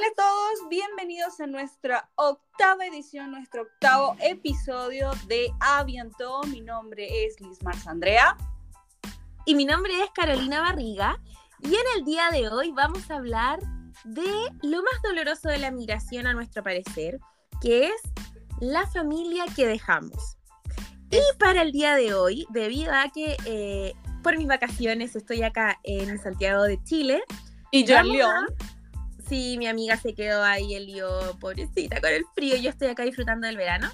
Hola a todos, bienvenidos a nuestra octava edición, nuestro octavo episodio de Aviento. Mi nombre es Liz Mars Andrea. Y mi nombre es Carolina Barriga. Y en el día de hoy vamos a hablar de lo más doloroso de la migración, a nuestro parecer, que es la familia que dejamos. Y para el día de hoy, debido a que eh, por mis vacaciones estoy acá en Santiago de Chile. Y yo en León. Sí, mi amiga se quedó ahí el lío, pobrecita, con el frío. Yo estoy acá disfrutando del verano.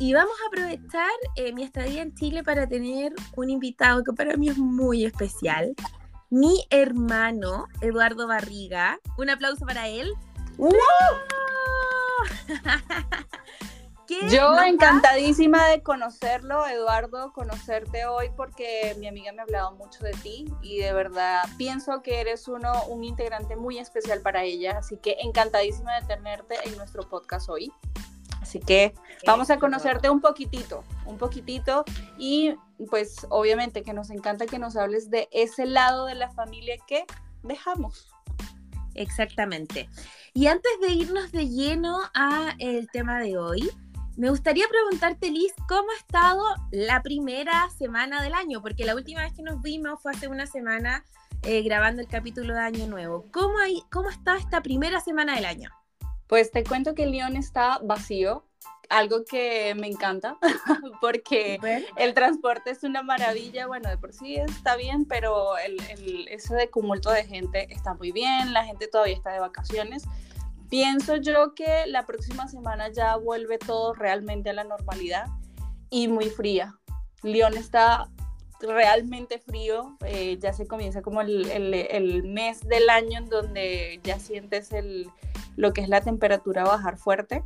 Y vamos a aprovechar eh, mi estadía en Chile para tener un invitado que para mí es muy especial. Mi hermano, Eduardo Barriga. Un aplauso para él. Yo encantadísima de conocerlo, Eduardo, conocerte hoy porque mi amiga me ha hablado mucho de ti y de verdad pienso que eres uno, un integrante muy especial para ella, así que encantadísima de tenerte en nuestro podcast hoy. Así que vamos a conocerte un poquitito, un poquitito y pues obviamente que nos encanta que nos hables de ese lado de la familia que dejamos. Exactamente. Y antes de irnos de lleno a el tema de hoy, me gustaría preguntarte, Liz, ¿cómo ha estado la primera semana del año? Porque la última vez que nos vimos fue hace una semana eh, grabando el capítulo de Año Nuevo. ¿Cómo, hay, ¿Cómo está esta primera semana del año? Pues te cuento que el León está vacío, algo que me encanta, porque el transporte es una maravilla, bueno, de por sí está bien, pero el, el, ese de cumulto de gente está muy bien, la gente todavía está de vacaciones, Pienso yo que la próxima semana ya vuelve todo realmente a la normalidad y muy fría. León está realmente frío, eh, ya se comienza como el, el, mes del año en donde ya sientes el, lo que es la temperatura bajar fuerte.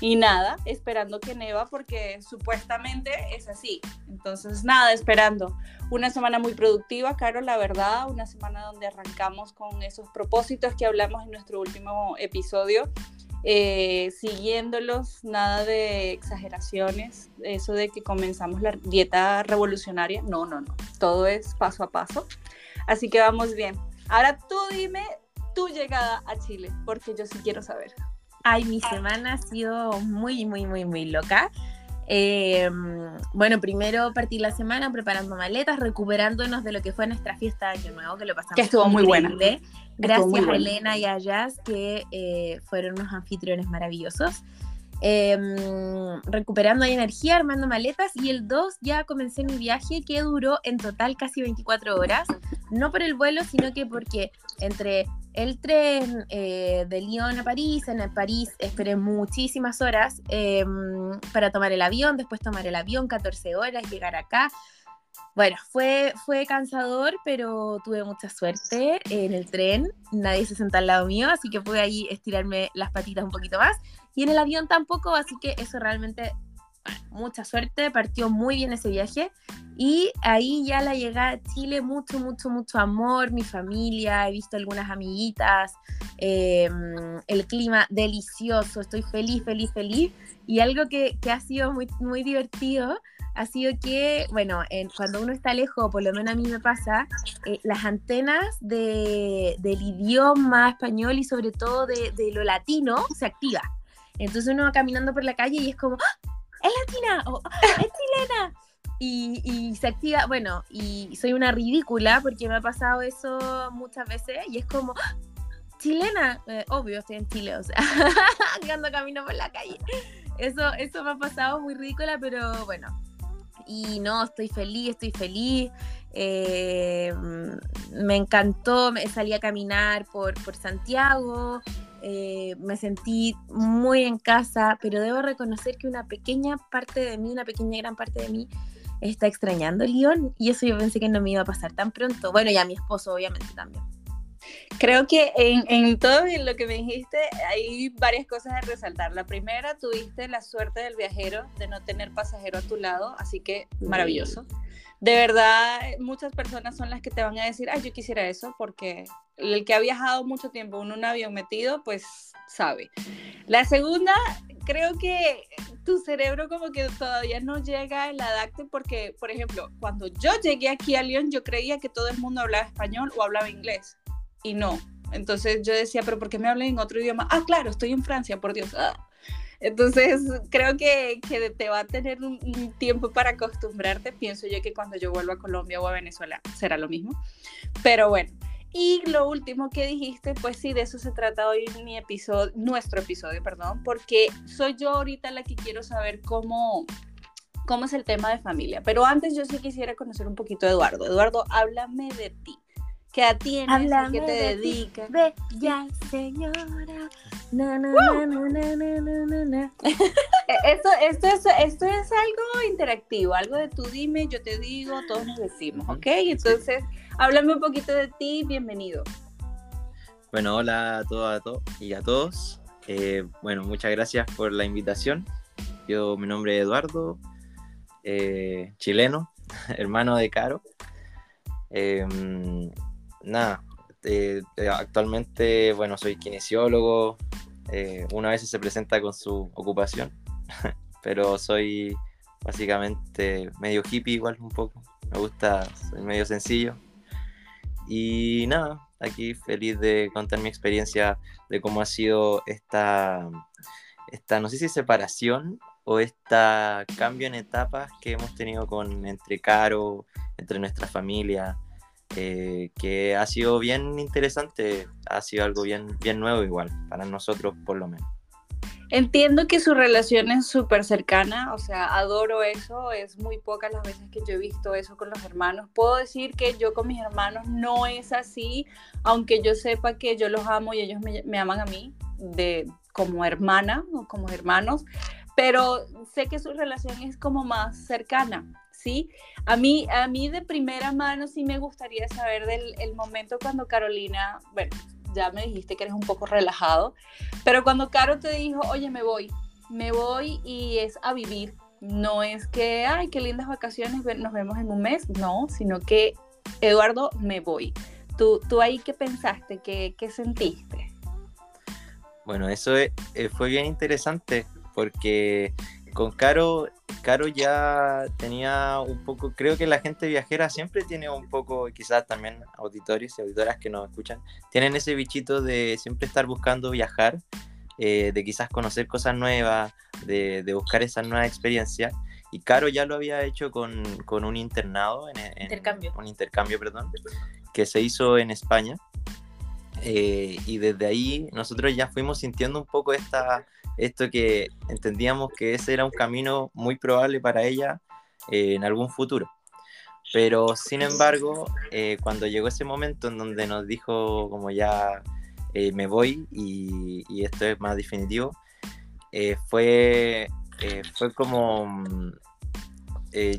Y nada, esperando que neva porque supuestamente es así. Entonces, nada, esperando. Una semana muy productiva, Caro, la verdad. Una semana donde arrancamos con esos propósitos que hablamos en nuestro último episodio. Eh, siguiéndolos, nada de exageraciones, eso de que comenzamos la dieta revolucionaria, no, no, no, todo es paso a paso, así que vamos bien. Ahora tú dime tu llegada a Chile, porque yo sí quiero saber. Ay, mi semana ha sido muy, muy, muy, muy loca. Em, bueno, primero partí la semana preparando maletas, recuperándonos de lo que fue nuestra fiesta de Año Nuevo, que lo pasamos. Que estuvo muy buena. Gracias a Elena y a Jazz, que eh, fueron unos anfitriones maravillosos. Em, recuperando energía, armando maletas y el 2 ya comencé mi viaje que duró en total casi 24 horas, no por el vuelo, sino que porque entre el tren eh, de Lyon a París, en París esperé muchísimas horas em, para tomar el avión, después tomar el avión 14 horas, llegar acá. Bueno, fue, fue cansador, pero tuve mucha suerte en el tren. Nadie se sentó al lado mío, así que pude ahí estirarme las patitas un poquito más. Y en el avión tampoco, así que eso realmente, mucha suerte. Partió muy bien ese viaje. Y ahí ya la llegada a Chile, mucho, mucho, mucho amor, mi familia, he visto algunas amiguitas, em, el clima delicioso, estoy feliz, feliz, feliz. Y algo que, que ha sido muy, muy divertido ha sido que, bueno, cuando uno está lejos, por lo menos a mí me pasa, eh, las antenas de, del idioma español y sobre todo de, de, lo latino se activan. Entonces uno va caminando por la calle y es como, ¡Ah! ¡es latina! o ¡Ah! ¡es chilena! Y, y, se activa, bueno, y soy una ridícula porque me ha pasado eso muchas veces y es como, ¡Ah! chilena, eh, obvio, estoy en Chile, o sea, ando camino por la calle. Eso, eso me ha pasado muy ridícula, pero bueno, y no, estoy feliz, estoy feliz. Eh, me encantó, me salí a caminar por, por Santiago, eh, me sentí muy en casa, pero debo reconocer que una pequeña parte de mí, una pequeña gran parte de mí, está extrañando Lyon y eso yo pensé que no me iba a pasar tan pronto. Bueno, y a mi esposo obviamente también. Creo que en, en, todo lo que me dijiste hay varias cosas a resaltar. La primera, tuviste la suerte del viajero de no tener pasajero a tu lado, así que maravilloso. De verdad, muchas personas son las que te van a decir, ay, yo quisiera eso, porque el que ha viajado mucho tiempo en un avión metido, pues sabe. La segunda, creo que tu cerebro como que todavía no llega el adapte porque, por ejemplo, cuando yo llegué aquí a Lyon, yo creía que todo el mundo hablaba español o hablaba inglés y no. Entonces yo decía, pero ¿por qué me hablan en otro idioma? Ah, claro, estoy en Francia, por Dios. Ah. Entonces creo que, que, te va a tener un, tiempo para acostumbrarte. Pienso yo que cuando yo vuelva a Colombia o a Venezuela será lo mismo. Pero bueno, y lo último que dijiste, pues sí, de eso se trata hoy mi episodio, nuestro episodio, perdón, porque soy yo ahorita la que quiero saber cómo, cómo es el tema de familia. Pero antes yo sí quisiera conocer un poquito a Eduardo. Eduardo, háblame de ti. ¿Qué tienes? Háblame ¿Qué te dedicas? Bella señora. Na, na, na, esto, esto, es, esto es algo interactivo, algo de tú dime, yo te digo, todos nos decimos, ¿ok? Entonces, háblame un poquito de ti, bienvenido. Bueno, hola a todas y a todos. Eh, bueno, muchas gracias por la invitación. Yo, mi nombre es Eduardo, eh, chileno, hermano de Caro. Em, nada, eh, actualmente, bueno, soy kinesiólogo. una vez se presenta con su ocupación, pero soy básicamente medio hippie igual un poco. Me gusta, soy medio sencillo. Y nada, aquí feliz de contar mi experiencia de cómo ha sido esta, esta no sé si separación o esta cambio en etapas que hemos tenido con entre Caro, entre nuestra familia, eh, que ha sido bien interesante, ha sido algo bien, bien nuevo igual, para nosotros por lo menos. Entiendo que su relación es súper cercana, o sea, adoro eso, es muy pocas las veces que yo he visto eso con los hermanos. Puedo decir que yo con mis hermanos no es así, aunque yo sepa que yo los amo y ellos me, aman a mí de, como hermana o como hermanos, pero sé que su relación es como más cercana, ¿sí? A mí, a mí de primera mano sí me gustaría saber del el momento cuando Carolina, bueno, ya me dijiste que eres un poco relajado, pero cuando Caro te dijo, oye, me voy, me voy y es a vivir, no es que, ay, qué lindas vacaciones, nos vemos en un mes, no, sino que, Eduardo, me voy. ¿Tú, tú ahí qué pensaste, qué, qué sentiste? Bueno, eso eh, fue bien interesante porque con Caro, Caro ya tenía un poco, creo que la gente viajera siempre tiene un poco, quizás también auditores y auditoras que nos escuchan, tienen ese bichito de siempre estar buscando viajar, eh, de quizás conocer cosas nuevas, de, buscar esa nueva experiencia. Y Caro ya lo había hecho con, un internado, en, intercambio. un intercambio, perdón, que se hizo en España. Eh, y desde ahí nosotros ya fuimos sintiendo un poco esta, esto que entendíamos que ese era un camino muy probable para ella eh, en algún futuro. Pero sin embargo, eh, cuando llegó ese momento en donde nos dijo como ya me voy y, esto es más definitivo, fue, fue como mm,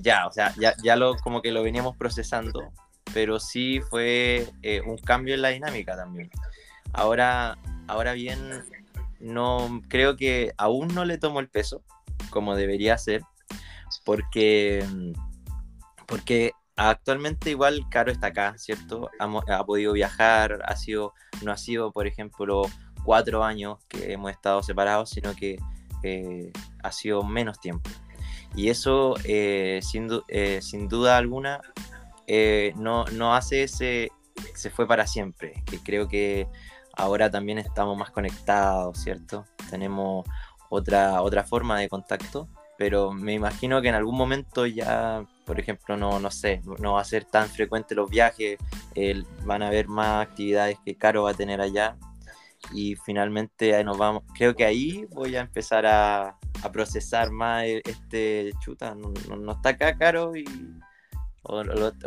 ya, o sea, ya, ya lo, como que lo veníamos procesando pero sí fue eh, un cambio en la dinámica también. Ahora, ahora bien, no creo que aún no le tomo el peso como debería ser, porque, porque actualmente igual Caro está acá, ¿cierto? Ha, podido viajar, ha sido, no ha sido, por ejemplo, cuatro años que hemos estado separados, sino que eh, ha sido menos tiempo. Y eso, eh, sin, sin duda alguna, eh, no, no hace ese, se fue para siempre, que creo que ahora también estamos más conectados, ¿cierto? Tenemos otra, otra forma de contacto, pero me imagino que en algún momento ya, por ejemplo, no, no sé, no va a ser tan frecuente los viajes, van a haber más actividades que Caro va a tener allá y finalmente nos vamos, creo que ahí voy a empezar a, procesar más e, este chuta, no, no está acá Caro y o,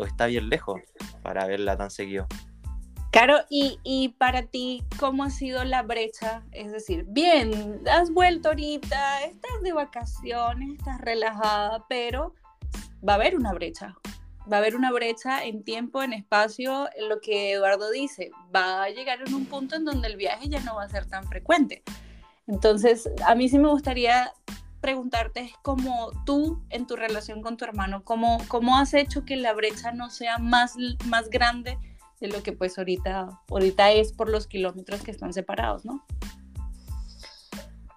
está bien lejos para verla tan seguido. Claro, y, y, para ti, ¿cómo ha sido la brecha? Es decir, bien, has vuelto ahorita, estás de vacaciones, estás relajada, pero va a haber una brecha. Va a haber una brecha en tiempo, en espacio, en lo que Eduardo dice. Va a llegar en un punto en donde el viaje ya no va a ser tan frecuente. Entonces, a mí sí me gustaría preguntarte es como tú en tu relación con tu hermano, ¿cómo, cómo has hecho que la brecha no sea más, más grande de lo que pues ahorita, ahorita es por los kilómetros que están separados, ¿no?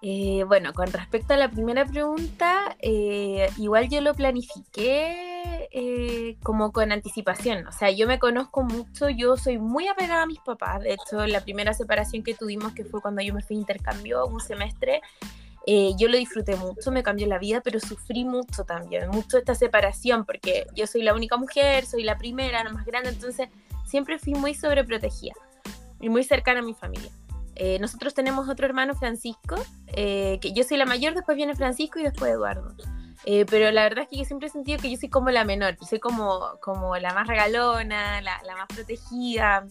Eh, bueno, con respecto a la primera pregunta, eh, igual yo lo planifiqué eh, como con anticipación. O sea, yo me conozco mucho, yo soy muy apegada a mis papás. De hecho, la primera separación que tuvimos, que fue cuando yo me fui a intercambio un semestre, eh, yo lo disfruté mucho, me cambió la vida, pero sufrí mucho también, mucho esta separación, porque yo soy la única mujer, soy la primera, la más grande, entonces siempre fui muy sobreprotegida y muy cercana a mi familia. Eh, nosotros tenemos otro hermano, Francisco, eh, que yo soy la mayor, después viene Francisco y después Eduardo. pero la verdad es que siempre he sentido que yo soy como la menor, soy como, como la más regalona, la más protegida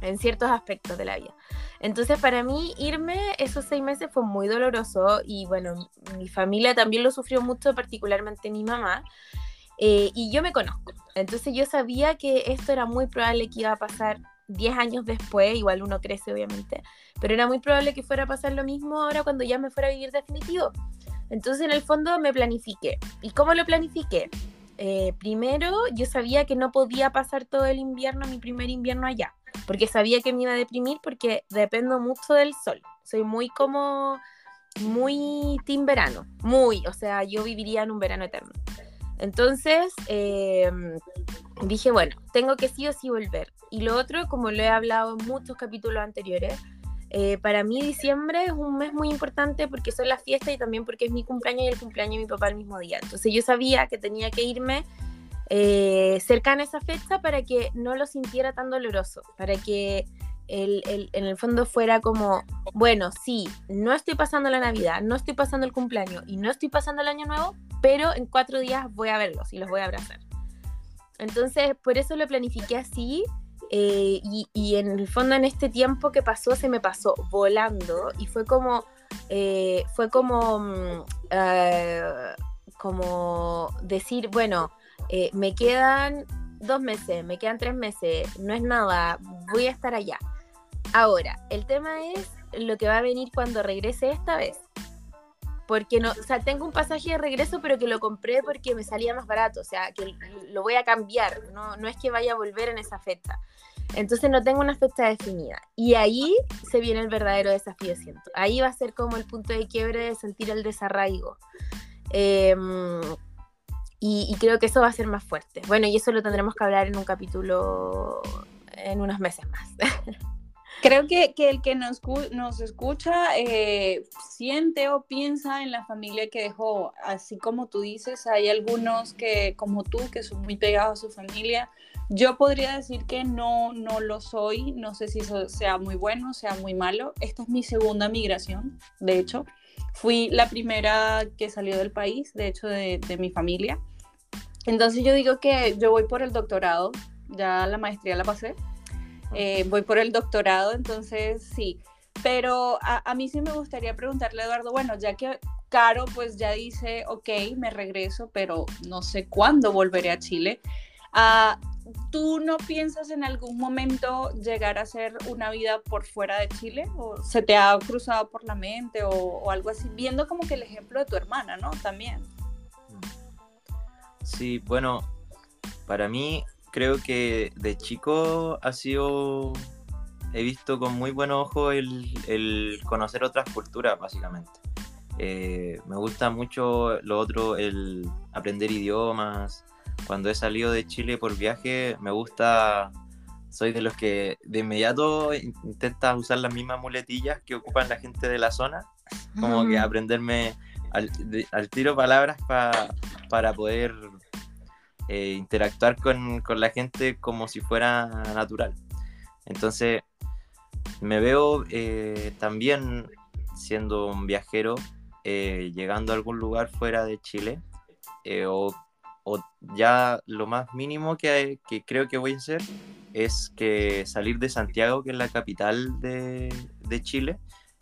en ciertos aspectos de la vida. Entonces para mí irme esos seis meses fue muy doloroso y bueno, mi familia también lo sufrió mucho, particularmente mi mamá. Eh, y yo me conozco. Entonces yo sabía que esto era muy probable que iba a pasar 10 años después, igual uno crece obviamente, pero era muy probable que fuera a pasar lo mismo ahora cuando ya me fuera a vivir definitivo. Entonces en el fondo me planifiqué. ¿Y cómo lo planifiqué? Eh, primero yo sabía que no podía pasar todo el invierno, mi primer invierno allá porque sabía que me iba a deprimir porque dependo mucho del sol. Soy muy como, muy team verano, muy, o sea, yo viviría en un verano eterno. Entonces em, dije, bueno, tengo que sí o sí volver. Y lo otro, como lo he hablado en muchos capítulos anteriores, eh, para mí diciembre es un mes muy importante porque son las fiestas y también porque es mi cumpleaños y el cumpleaños de mi papá el mismo día. Entonces yo sabía que tenía que irme eh, cercana a esa fecha para que no lo sintiera tan doloroso, para que el, en el fondo fuera como, bueno, sí, no estoy pasando la Navidad, no estoy pasando el cumpleaños y no estoy pasando el Año Nuevo, pero en cuatro días voy a verlos y los voy a abrazar. Entonces, por eso lo planifiqué así. Eh, y, en el fondo en este tiempo que pasó se me pasó volando y fue como eh, fue como mm, como decir bueno eh, me quedan dos meses, me quedan tres meses, no es nada, voy a estar allá. Ahora, el tema es lo que va a venir cuando regrese esta vez. Porque no, o sea, tengo un pasaje de regreso, pero que lo compré porque me salía más barato, o sea, que lo voy a cambiar, no, no es que vaya a volver en esa fecha. Entonces no tengo una fecha definida. Y ahí se viene el verdadero desafío, siento. Ahí va a ser como el punto de quiebre de sentir el desarraigo. Eh, y, creo que eso va a ser más fuerte. Bueno, y eso lo tendremos que hablar en un capítulo en unos meses más. Creo que, que, el que nos, nos escucha eh, siente o piensa en la familia que dejó, así como tú dices, hay algunos que, como tú, que son muy pegados a su familia. Yo podría decir que no, no lo soy, no sé si eso sea muy bueno, sea muy malo. Esta es mi segunda migración, de hecho. Fui la primera que salió del país, de hecho, de, de mi familia. Entonces yo digo que yo voy por el doctorado, ya la maestría la pasé, eh, voy por el doctorado, entonces sí. Pero a, mí sí me gustaría preguntarle a Eduardo, bueno, ya que Caro pues ya dice, ok, me regreso, pero no sé cuándo volveré a Chile. Ah, ¿Tú no piensas en algún momento llegar a hacer una vida por fuera de Chile? ¿O se te ha cruzado por la mente o, o algo así? Viendo como que el ejemplo de tu hermana, ¿no? También. Sí, bueno, para mí creo que de chico ha sido, he visto con muy buen ojo el, conocer otras culturas, básicamente. Eh, me gusta mucho lo otro, el aprender idiomas. Cuando he salido de Chile por viaje, me gusta, soy de los que de inmediato intenta usar las mismas muletillas que ocupan la gente de la zona, como que aprenderme al, tiro palabras para poder eh, interactuar con, la gente como si fuera natural. Entonces, me veo eh, también siendo un viajero, eh, llegando a algún lugar fuera de Chile, o, ya lo más mínimo que, creo que voy a hacer es que salir de Santiago, que es la capital de, de Chile,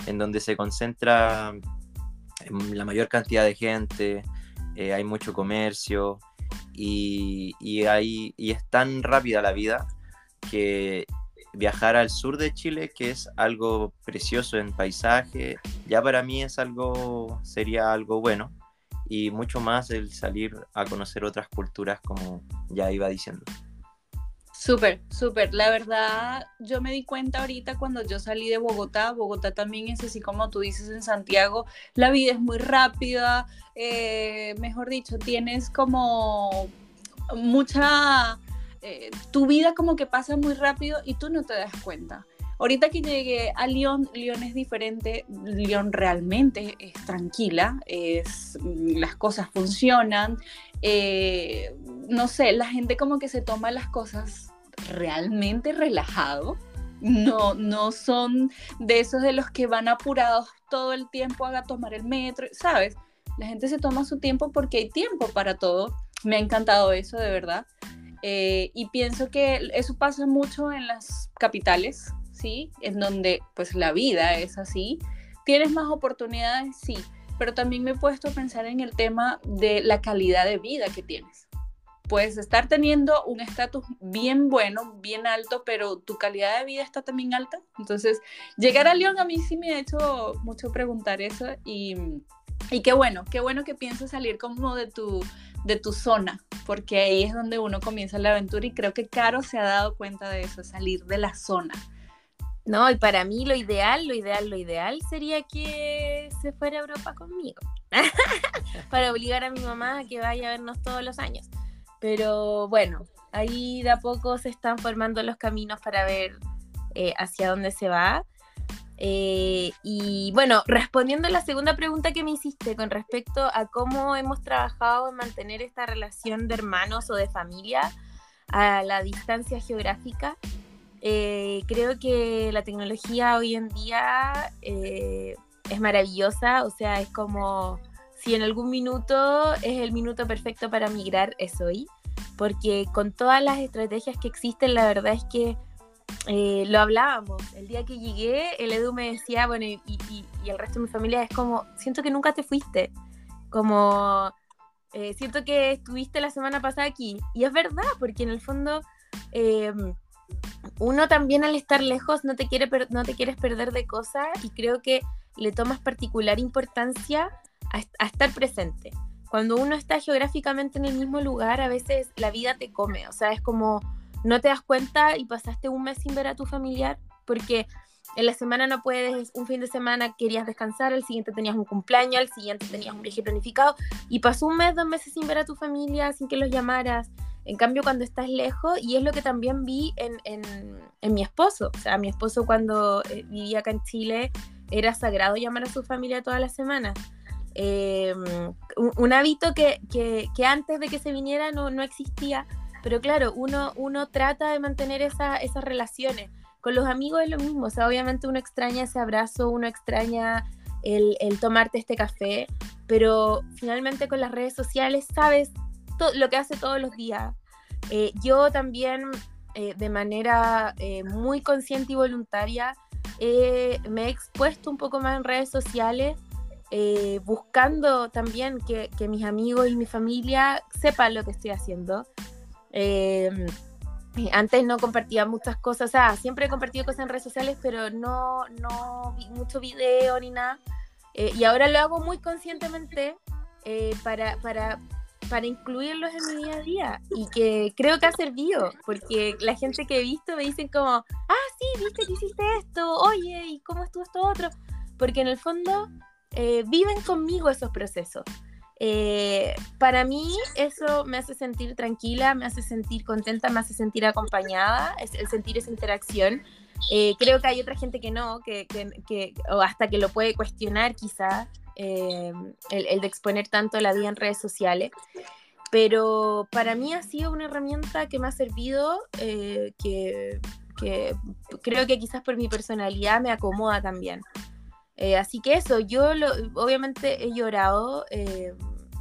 en donde se concentra la mayor cantidad de gente, hay mucho comercio, y, y, y es tan rápida la vida que viajar al sur de Chile, que es algo precioso en paisaje, ya para mí es algo, sería algo bueno y mucho más el salir a conocer otras culturas como ya iba diciendo. Súper, súper. La verdad, yo me di cuenta ahorita cuando yo salí de Bogotá, Bogotá también es así como tú dices en Santiago, la vida es muy rápida, eh, mejor dicho, tienes como mucha, eh, tu vida como que pasa muy rápido y tú no te das cuenta. Ahorita que llegué a Lyon, Lyon es diferente, Lyon realmente es tranquila, es, las cosas funcionan, eh, no sé, la gente como que se toma las cosas realmente relajado, no, no son de esos de los que van apurados todo el tiempo a tomar el metro, ¿sabes? La gente se toma su tiempo porque hay tiempo para todo. Me ha encantado eso, de verdad. Eh, y pienso que eso pasa mucho en las capitales, ¿sí? En donde pues la vida es así. ¿Tienes más oportunidades? Sí, pero también me he puesto a pensar en el tema de la calidad de vida que tienes. Puedes estar teniendo un estatus bien bueno, bien alto, pero tu calidad de vida está también alta. Entonces, llegar a León a mí sí me ha hecho mucho preguntar eso y, y qué bueno, qué bueno que piensas salir como de tu, de tu zona, porque ahí es donde uno comienza la aventura y creo que Caro se ha dado cuenta de eso, salir de la zona. No, y para mí lo ideal, lo ideal, lo ideal sería que se fuera a Europa conmigo. para obligar a mi mamá a que vaya a vernos todos los años. Pero bueno, ahí de a poco se están formando los caminos para ver eh, hacia dónde se va. Eh, y bueno, respondiendo a la segunda pregunta que me hiciste con respecto a cómo hemos trabajado en mantener esta relación de hermanos o de familia a la distancia geográfica, eh, creo que la tecnología hoy en día es maravillosa, o sea, es como si en algún minuto es el minuto perfecto para migrar, es hoy, porque con todas las estrategias que existen, la verdad es que eh, lo hablábamos. El día que llegué, el Edu me decía, bueno, y, el resto de mi familia es como, siento que nunca te fuiste, como, siento que estuviste la semana pasada aquí, y es verdad, porque en el fondo uno también al estar lejos no te, quiere no te quieres perder de cosas y creo que le tomas particular importancia a, estar presente. Cuando uno está geográficamente en el mismo lugar, a veces la vida te come, o sea, es como no te das cuenta y pasaste un mes sin ver a tu familiar porque en la semana no puedes, un fin de semana querías descansar, el siguiente tenías un cumpleaños, al siguiente tenías un viaje planificado y pasó un mes, dos meses sin ver a tu familia, sin que los llamaras. En cambio, cuando estás lejos, y es lo que también vi en, en, mi esposo, o sea, mi esposo cuando eh, vivía acá en Chile, era sagrado llamar a su familia toda la semana. Em, un, hábito que, que, que, antes de que se viniera no, no existía, pero claro, uno, uno trata de mantener esa, esas relaciones. Con los amigos es lo mismo, o sea, obviamente uno extraña ese abrazo, uno extraña el, el tomarte este café, pero finalmente con las redes sociales sabes lo que hace todos los días. Eh, yo también, eh, de manera eh, muy consciente y voluntaria, me he expuesto un poco más en redes sociales, buscando también que, que, mis amigos y mi familia sepan lo que estoy haciendo. antes no compartía muchas cosas, o sea, siempre he compartido cosas en redes sociales, pero no, no vi mucho video ni nada. y ahora lo hago muy conscientemente para, para para incluirlos en mi día a día y que creo que ha servido, porque la gente que he visto me dicen como, ah, sí, viste que hiciste esto, oye, ¿y cómo estuvo esto otro? Porque en el fondo eh, viven conmigo esos procesos. Eh, para mí eso me hace sentir tranquila, me hace sentir contenta, me hace sentir acompañada, el sentir esa interacción. Eh, creo que hay otra gente que no, que, que, que, o hasta que lo puede cuestionar quizás, eh, el, de exponer tanto la vida en redes sociales. Pero para mí ha sido una herramienta que me ha servido, eh, que, creo que quizás por mi personalidad me acomoda también. Eh, así que eso, yo obviamente he llorado, eh,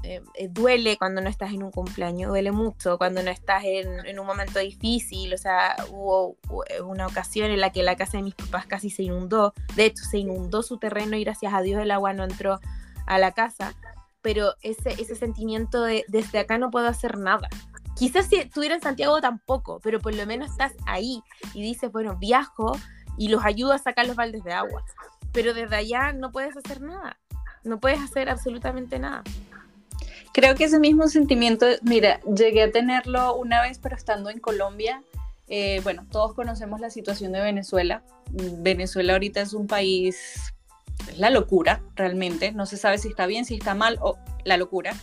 eh, duele cuando no estás en un cumpleaños, duele mucho cuando no estás en, un momento difícil, o sea, hubo, una ocasión en la que la casa de mis papás casi se inundó, de hecho se inundó su terreno y gracias a Dios el agua no entró a la casa, pero ese, ese sentimiento de desde acá no puedo hacer nada. Quizás si estuviera en Santiago tampoco, pero por lo menos estás ahí y dices, bueno, viajo y los ayudo a sacar los baldes de agua, pero desde allá no puedes hacer nada, no puedes hacer absolutamente nada. Creo que ese mismo sentimiento, mira, llegué a tenerlo una vez, pero estando en Colombia. Eh, bueno, todos conocemos la situación de Venezuela. Venezuela ahorita es un país, es la locura, realmente. No se sabe si está bien, si está mal, o la locura.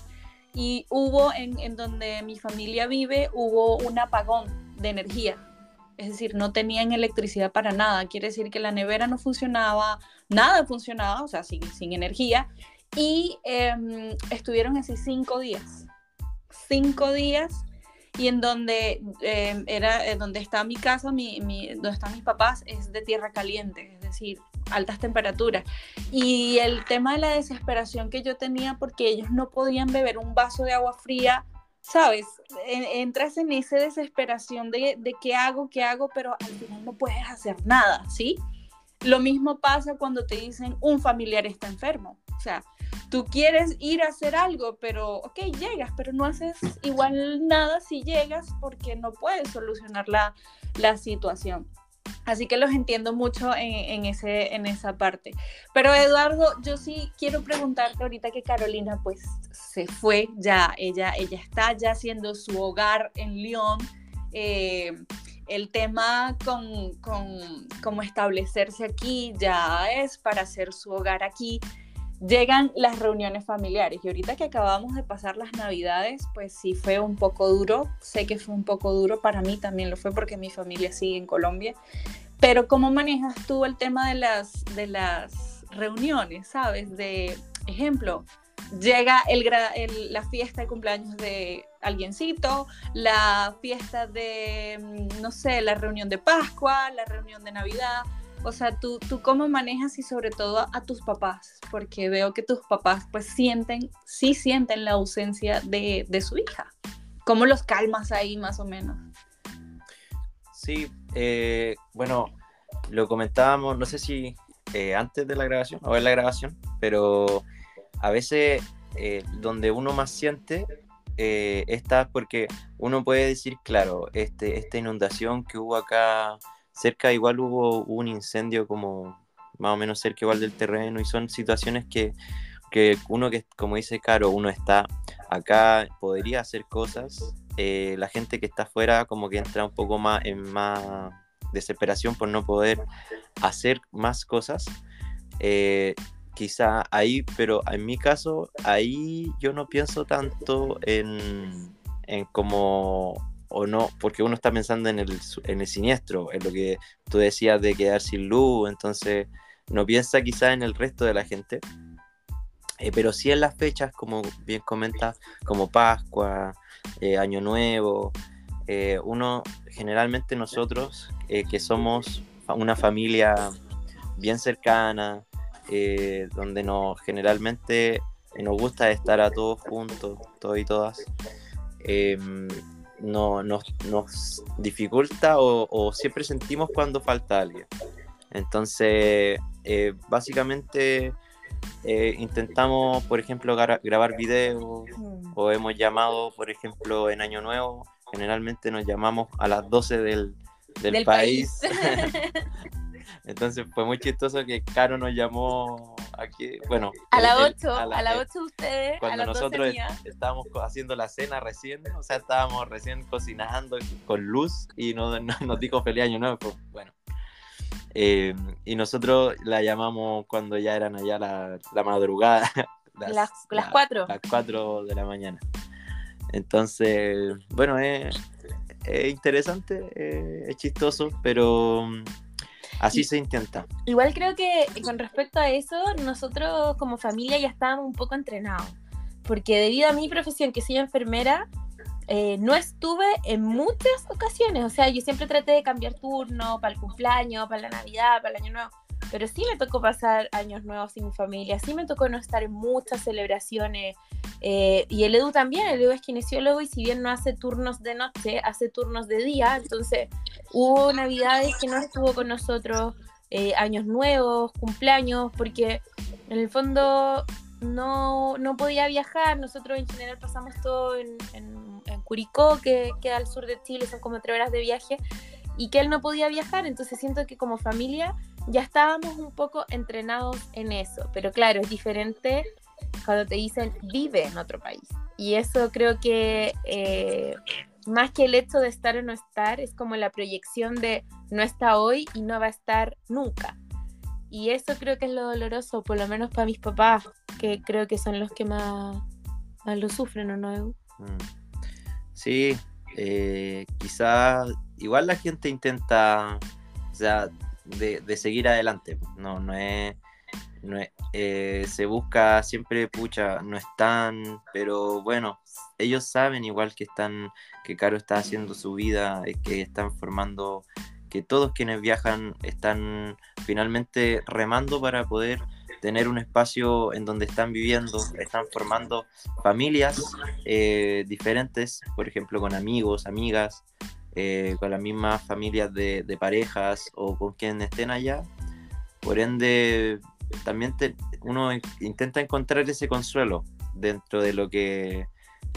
y hubo en, en donde mi familia vive, hubo un apagón de energía. Es decir, no tenían electricidad para nada. Quiere decir que la nevera no funcionaba, nada funcionaba, o sea, sin, energía. Y em, estuvieron así cinco días. Cinco días y en donde em, era donde está mi casa, mi, donde están mis papás, es de tierra caliente, es decir, altas temperaturas. Y el tema de la desesperación que yo tenía porque ellos no podían beber un vaso de agua fría, ¿sabes? entras en esa desesperación de, de qué hago, qué hago, pero al final no puedes hacer nada, ¿sí? Lo mismo pasa cuando te dicen un familiar está enfermo. O sea, tú quieres ir a hacer algo, pero, ok, llegas, pero no haces igual nada si llegas porque no puedes solucionar la, la situación. Así que los entiendo mucho en, ese, en esa parte. Pero Eduardo, yo sí quiero preguntarte ahorita que Carolina pues se fue ya, ella, ella está ya haciendo su hogar en. Eh, el tema con, con cómo establecerse aquí ya es para hacer su hogar aquí llegan las reuniones familiares y ahorita que acabamos de pasar las navidades, pues sí fue un poco duro, sé que fue un poco duro, para mí también lo fue porque mi familia sigue en Colombia, pero ¿cómo manejas tú el tema de las, de las reuniones, sabes? De ejemplo, llega el, la fiesta de cumpleaños de alguiencito, la fiesta de, mm, no sé, la reunión de Pascua, la reunión de Navidad, o sea, ¿tú, tú cómo manejas y sobre todo a tus papás, porque veo que tus papás pues sienten, sí sienten la ausencia de, de su hija. ¿Cómo los calmas ahí más o menos? Sí, eh, bueno, lo comentábamos, no sé si eh, antes de la grabación o en la grabación, pero a veces eh, donde uno más siente está porque uno puede decir, claro, este, esta inundación que hubo acá cerca igual hubo un incendio como más o menos cerca igual del terreno y son situaciones que, que uno que, como dice Caro, uno está acá, podría hacer cosas, eh, la gente que está afuera como que entra un poco más en más desesperación por no poder hacer más cosas. Eh, quizá ahí, pero en mi caso, ahí yo no pienso tanto en, en como o no, porque uno está pensando en el, en el siniestro, en lo que tú decías de quedar sin luz, entonces no piensa quizá en el resto de la gente, eh, pero sí en las fechas, como bien comentas, como Pascua, eh, Año Nuevo, eh, uno, generalmente nosotros, que somos una familia bien cercana, donde nos generalmente nos gusta estar a todos juntos, todos y todas, no, nos, nos dificulta o, siempre sentimos cuando falta alguien. Entonces, eh, básicamente eh, intentamos, por ejemplo, grabar videos o hemos llamado, por ejemplo, en Año Nuevo, generalmente nos llamamos a las 12 del, del, país. Entonces fue muy chistoso que Caro nos llamó aquí, bueno. A las 8, a las 8 ustedes. Cuando nosotros estábamos haciendo la cena recién, o sea, estábamos recién cocinando con luz y nos, nos dijo feliz año nuevo, pues, bueno. Eh, y nosotros la llamamos cuando ya eran allá la, la madrugada. Las, las, las 4. Las 4 de la mañana. Entonces, bueno, es, es interesante, es chistoso, pero Así se intenta. Igual creo que con respecto a eso, nosotros como familia ya estábamos un poco entrenados, porque debido a mi profesión, que soy enfermera, eh, no estuve en muchas ocasiones, o sea, yo siempre traté de cambiar turno para el cumpleaños, para la Navidad, para el Año Nuevo, pero sí me tocó pasar años nuevos sin mi familia, sí me tocó no estar en muchas celebraciones, eh, y el Edu también, el Edu es kinesiólogo y si bien no hace turnos de noche, hace turnos de día, entonces hubo navidades que no estuvo con nosotros, eh, años nuevos, cumpleaños, porque en el fondo no, no, podía viajar, nosotros en general pasamos todo en, en, Curicó, que queda al sur de Chile, son como tres horas de viaje, y que él no podía viajar, entonces siento que como familia ya estábamos un poco entrenados en eso, pero claro, es diferente cuando te dicen vive en otro país. Y eso creo que eh, más que el hecho de estar o no estar, es como la proyección de no está hoy y no va a estar nunca. Y eso creo que es lo doloroso, por lo menos para mis papás, que creo que son los que más, lo sufren o no. Mm. Sí, eh, quizás igual la gente intenta, o sea, de, seguir adelante. No, no es, no eh, se busca siempre, pucha, no están, pero bueno, ellos saben igual que están, que Caro está haciendo su vida, que están formando, que todos quienes viajan están finalmente remando para poder tener un espacio en donde están viviendo, están formando familias eh, diferentes, por ejemplo, con amigos, amigas, eh, con las mismas familias de, parejas o con quienes estén allá. Por ende, también uno intenta encontrar ese consuelo dentro de lo que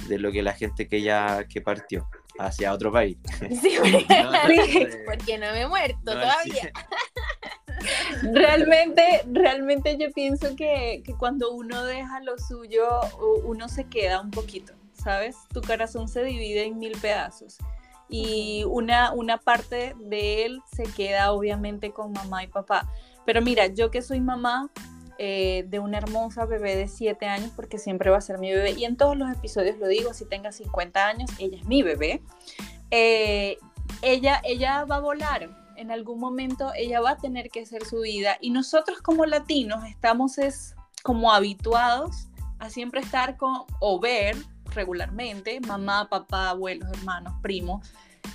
de lo que la gente que ya que partió hacia otro país. Sí, porque no, me he muerto todavía. Realmente, realmente yo pienso que, que, cuando uno deja lo suyo, uno se queda un poquito, ¿sabes? Tu corazón se divide en mil pedazos y una, una parte de él se queda obviamente con mamá y papá. Pero mira, yo que soy mamá eh, de una hermosa bebé de 7 años, porque siempre va a ser mi bebé, y en todos los episodios lo digo, si tenga 50 años, ella es mi bebé, eh, ella, ella va a volar, en algún momento ella va a tener que hacer su vida y nosotros como latinos estamos es como habituados a siempre estar con o ver regularmente mamá, papá, abuelos, hermanos, primos,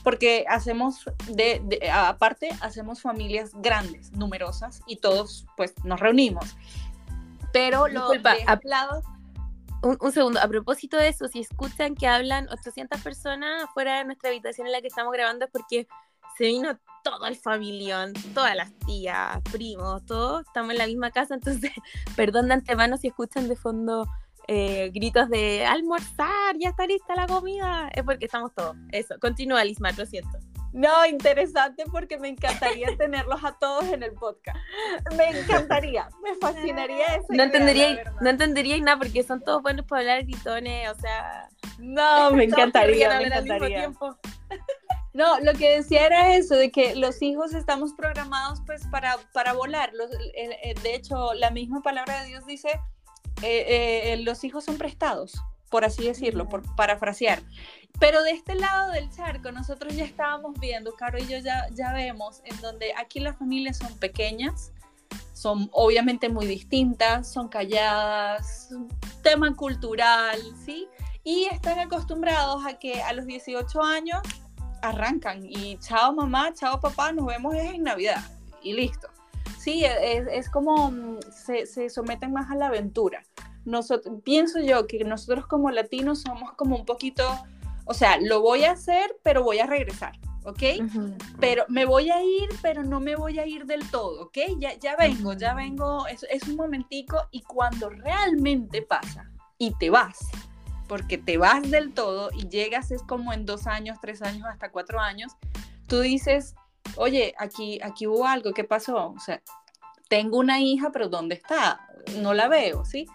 porque hacemos de, aparte hacemos familias grandes, numerosas y todos pues nos reunimos. Pero lo Disculpa, de lado un, un, segundo, a propósito de eso, si escuchan que hablan 800 personas fuera de nuestra habitación en la que estamos grabando es porque se vino todo el familión, todas las tías, primos, todos, estamos en la misma casa, entonces perdón de antemano si escuchan de fondo eh, gritos de almorzar, ya está lista la comida, es porque estamos todos. Eso, continúa Lismar, lo siento. No, interesante porque me encantaría tenerlos a todos en el podcast. Me encantaría, me fascinaría eso. No entendería, no entendería nada porque son todos buenos para hablar gritones, o sea. No, me encantaría, me encantaría. No, lo que decía era eso, de que los hijos estamos programados pues para, para volar. de hecho, la misma palabra de Dios dice, eh, eh, los hijos son prestados, por así decirlo, por parafrasear. Pero de este lado del charco, nosotros ya estábamos viendo, Caro y yo ya, ya vemos, en donde aquí las familias son pequeñas, son obviamente muy distintas, son calladas, tema cultural, ¿sí? Y están acostumbrados a que a los 18 años arrancan y chao mamá, chao papá, nos vemos en Navidad y listo. Sí, es, es como mm, se, se, someten más a la aventura. Nosotros, pienso yo que nosotros como latinos somos como un poquito, o sea, lo voy a hacer, pero voy a regresar, ¿ok? Pero me voy a ir, pero no me voy a ir del todo, ¿ok? Ya, ya vengo, ya vengo, es, es un momentico y cuando realmente pasa y te vas, porque te vas del todo y llegas es como en dos años, tres años, hasta cuatro años, tú dices, oye, aquí, aquí hubo algo, ¿qué pasó? O sea, tengo una hija, pero ¿dónde está? No la veo, ¿sí?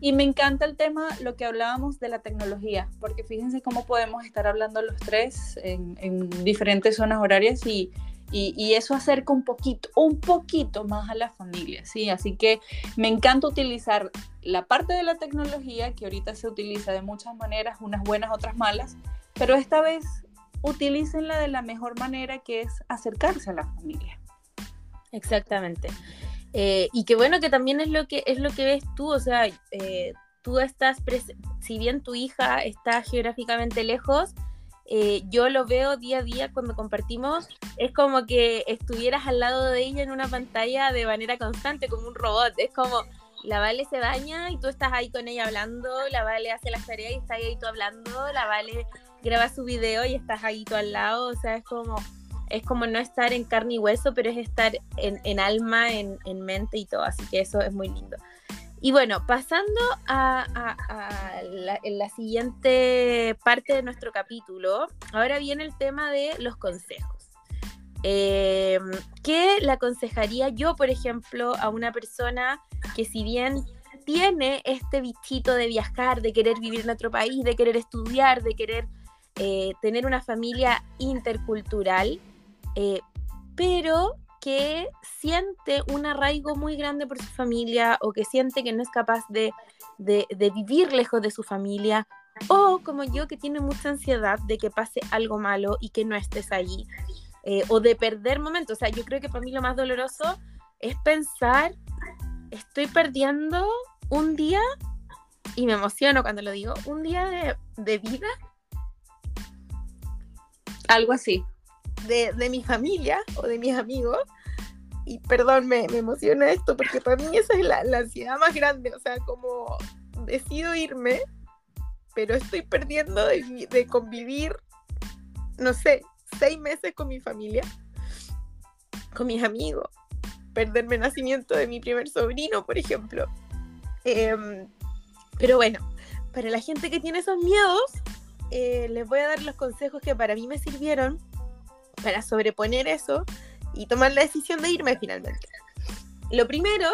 Y me encanta el tema, lo que hablábamos de la tecnología, porque fíjense cómo podemos estar hablando los tres en, en diferentes zonas horarias y, y, eso acerca un poquito, un poquito más a la familia, ¿sí? Así que me encanta utilizar la parte de la tecnología, que ahorita se utiliza de muchas maneras, unas buenas, otras malas, pero esta vez utilícenla de la mejor manera, que es acercarse a la familia. Exactamente. Eh, y qué bueno que también es lo que, es lo que ves tú, o sea, eh, tú estás, si bien tu hija está geográficamente lejos, eh, yo lo veo día a día cuando compartimos, es como que estuvieras al lado de ella en una pantalla de manera constante, como un robot. Es como la Vale se baña y tú estás ahí con ella hablando, la Vale hace las tareas y está ahí tú hablando, la Vale graba su video y estás ahí tú al lado, o sea, es como, es como no estar en carne y hueso, pero es estar en, alma, en, en mente y todo, así que eso es muy lindo. Y bueno, pasando a, la, siguiente parte de nuestro capítulo, ahora viene el tema de los consejos. Eh, ¿Qué le aconsejaría yo, por ejemplo, a una persona que si bien tiene este bichito de viajar, de querer vivir en otro país, de querer estudiar, de querer eh, tener una familia intercultural, eh, pero que siente un arraigo muy grande por su familia o que siente que no es capaz de de, vivir lejos de su familia, o como yo que tiene mucha ansiedad de que pase algo malo y que no estés allí, eh, o de perder momentos. O sea, yo creo que para mí lo más doloroso es pensar, estoy perdiendo un día, y me emociono cuando lo digo, un día de, de vida. Algo así. De, de mi familia o de mis amigos y perdón, me, me, emociona esto, porque para mí esa es la, la, ansiedad más grande, o sea, como decido irme, pero estoy perdiendo de, de, convivir, no sé, seis meses con mi familia, con mis amigos, perderme el nacimiento de mi primer sobrino, por ejemplo. Em, pero bueno, para la gente que tiene esos miedos, eh, les voy a dar los consejos que para mí me sirvieron para sobreponer eso y tomar la decisión de irme finalmente. Lo primero